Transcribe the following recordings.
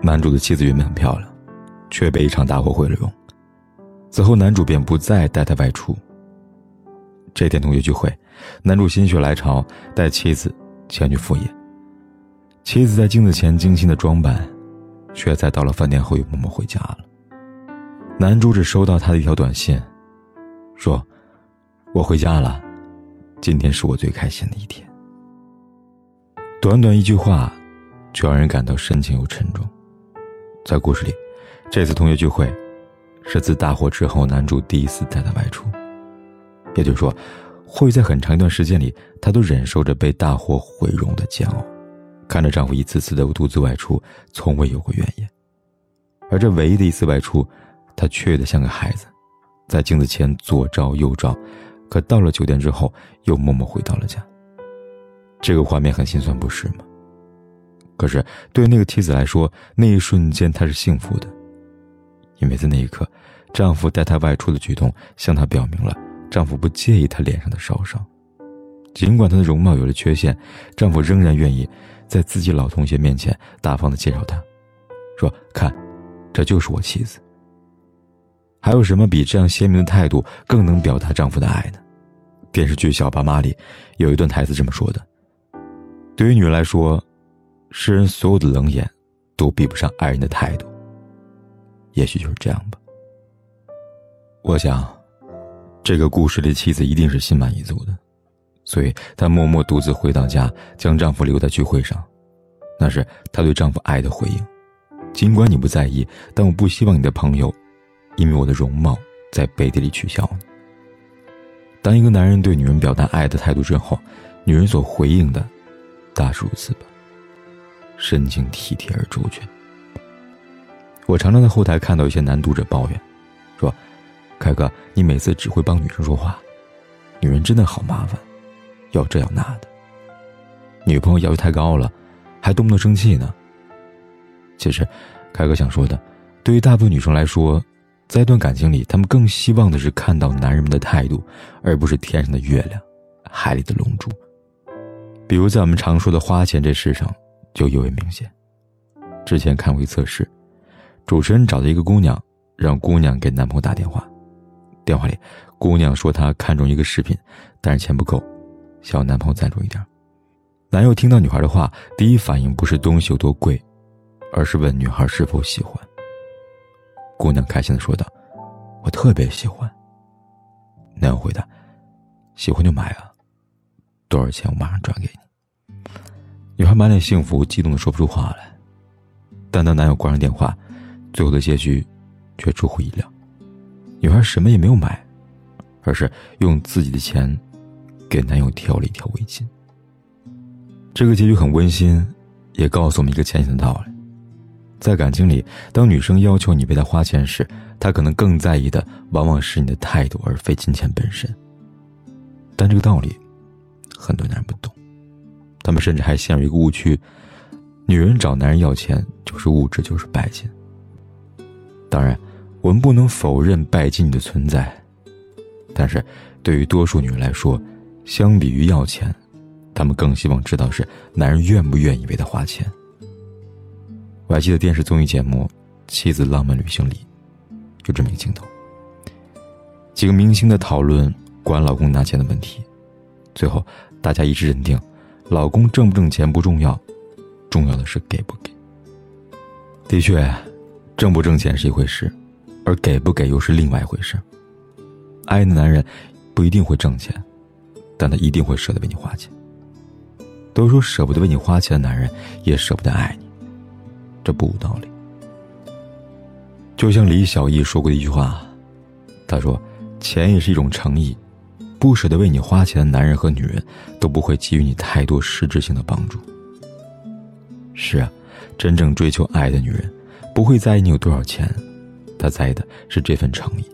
男主的妻子原本很漂亮，却被一场大火毁了容。此后，男主便不再带她外出。这天同学聚会，男主心血来潮带妻子前去赴宴。妻子在镜子前精心的装扮，却在到了饭店后又默默回家了。男主只收到她的一条短信，说：“我回家了，今天是我最开心的一天。”短短一句话，却让人感到深情又沉重。在故事里，这次同学聚会，是自大火之后男主第一次带她外出。也就是说，或许在很长一段时间里，她都忍受着被大火毁容的煎熬，看着丈夫一次次的独自外出，从未有过怨言。而这唯一的一次外出，她雀跃的像个孩子，在镜子前左照右照，可到了酒店之后，又默默回到了家。这个画面很心酸，不是吗？可是，对那个妻子来说，那一瞬间她是幸福的，因为在那一刻，丈夫带她外出的举动向她表明了丈夫不介意她脸上的烧伤。尽管她的容貌有了缺陷，丈夫仍然愿意在自己老同学面前大方的介绍她，说：“看，这就是我妻子。”还有什么比这样鲜明的态度更能表达丈夫的爱呢？电视剧《小爸妈》里有一段台词这么说的：“对于女人来说。”世人所有的冷眼，都比不上爱人的态度。也许就是这样吧。我想，这个故事里妻子一定是心满意足的，所以她默默独自回到家，将丈夫留在聚会上。那是她对丈夫爱的回应。尽管你不在意，但我不希望你的朋友，因为我的容貌在背地里取笑你。当一个男人对女人表达爱的态度之后，女人所回应的，大是如此吧。深情体贴而周全。我常常在后台看到一些男读者抱怨，说：“凯哥，你每次只会帮女生说话，女人真的好麻烦，要这要那的。女朋友要求太高了，还动不动生气呢。”其实，凯哥想说的，对于大部分女生来说，在一段感情里，她们更希望的是看到男人们的态度，而不是天上的月亮，海里的龙珠。比如在我们常说的花钱这事上。就尤为明显。之前看过一测试，主持人找到一个姑娘，让姑娘给男朋友打电话。电话里，姑娘说她看中一个饰品，但是钱不够，想要男朋友赞助一点。男友听到女孩的话，第一反应不是东西有多贵，而是问女孩是否喜欢。姑娘开心的说道：“我特别喜欢。”男友回答：“喜欢就买啊，多少钱我马上转给你。”女孩满脸幸福，激动的说不出话来。但当男友挂上电话，最后的结局却出乎意料。女孩什么也没有买，而是用自己的钱给男友挑了一条围巾。这个结局很温馨，也告诉我们一个浅显的道理：在感情里，当女生要求你为她花钱时，她可能更在意的往往是你的态度，而非金钱本身。但这个道理，很多男人不懂。他们甚至还陷入一个误区：女人找男人要钱就是物质，就是拜金。当然，我们不能否认拜金的存在，但是对于多数女人来说，相比于要钱，她们更希望知道是男人愿不愿意为她花钱。我还记得电视综艺节目《妻子浪漫旅行》里，就这么一个镜头：几个明星的讨论管老公拿钱的问题，最后大家一致认定。老公挣不挣钱不重要，重要的是给不给。的确，挣不挣钱是一回事，而给不给又是另外一回事。爱的男人不一定会挣钱，但他一定会舍得为你花钱。都说舍不得为你花钱的男人也舍不得爱你，这不无道理。就像李小艺说过的一句话，他说：“钱也是一种诚意。”不舍得为你花钱的男人和女人，都不会给予你太多实质性的帮助。是啊，真正追求爱的女人，不会在意你有多少钱，她在意的是这份诚意。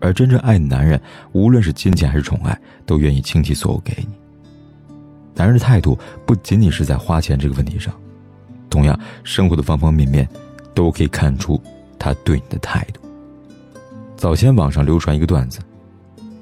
而真正爱的男人，无论是金钱还是宠爱，都愿意倾其所有给你。男人的态度不仅仅是在花钱这个问题上，同样，生活的方方面面，都可以看出他对你的态度。早前网上流传一个段子，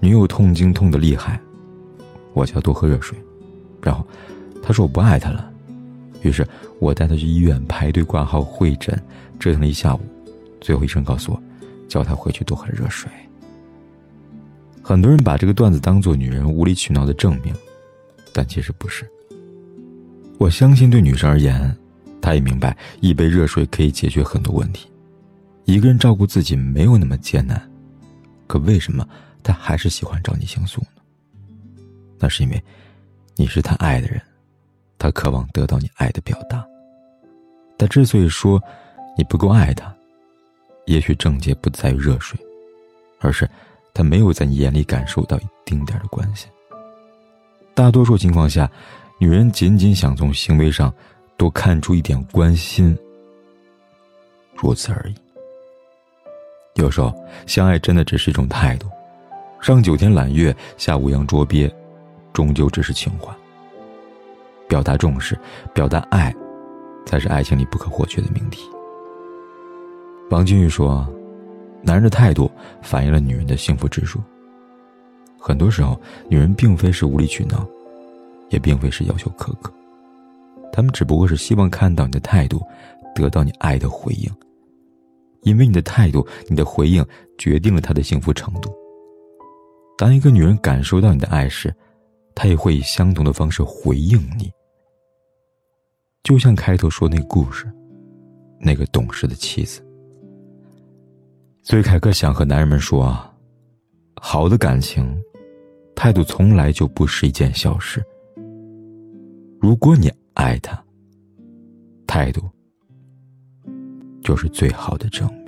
女友痛经痛的厉害，我叫多喝热水，然后他说我不爱他了，于是我带他去医院排队挂号会诊，折腾了一下午，最后医生告诉我，叫他回去多喝热水。很多人把这个段子当做女人无理取闹的证明，但其实不是。我相信对女生而言，她也明白一杯热水可以解决很多问题。一个人照顾自己没有那么艰难，可为什么他还是喜欢找你倾诉呢？那是因为你是他爱的人，他渴望得到你爱的表达。他之所以说你不够爱他，也许症结不在于热水，而是。他没有在你眼里感受到一丁点的关系。大多数情况下，女人仅仅想从行为上多看出一点关心，如此而已。有时候，相爱真的只是一种态度，上九天揽月，下五洋捉鳖，终究只是情怀。表达重视，表达爱，才是爱情里不可或缺的命题。王金玉说。男人的态度反映了女人的幸福指数。很多时候，女人并非是无理取闹，也并非是要求苛刻，他们只不过是希望看到你的态度，得到你爱的回应。因为你的态度，你的回应决定了她的幸福程度。当一个女人感受到你的爱时，她也会以相同的方式回应你。就像开头说那个故事，那个懂事的妻子。所以，凯克想和男人们说啊：好的感情，态度从来就不是一件小事。如果你爱他，态度就是最好的证明。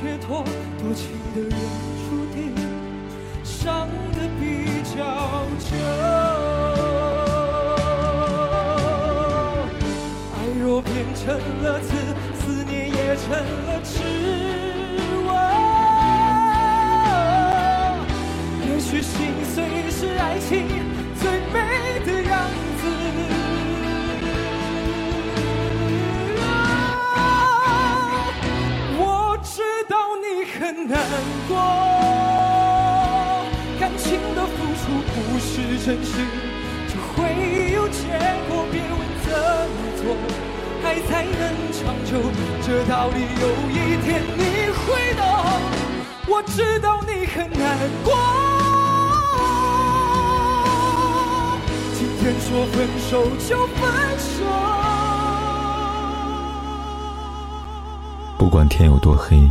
解脱，多情的人注定伤得比较久。爱若变成了刺，思念也成了痴。也许心碎是爱情过，感情的付出不是真心就会有结果，别问怎么做。爱才能长久，这道理有一天你会懂。我知道你很难过，今天说分手就分手。不管天有多黑，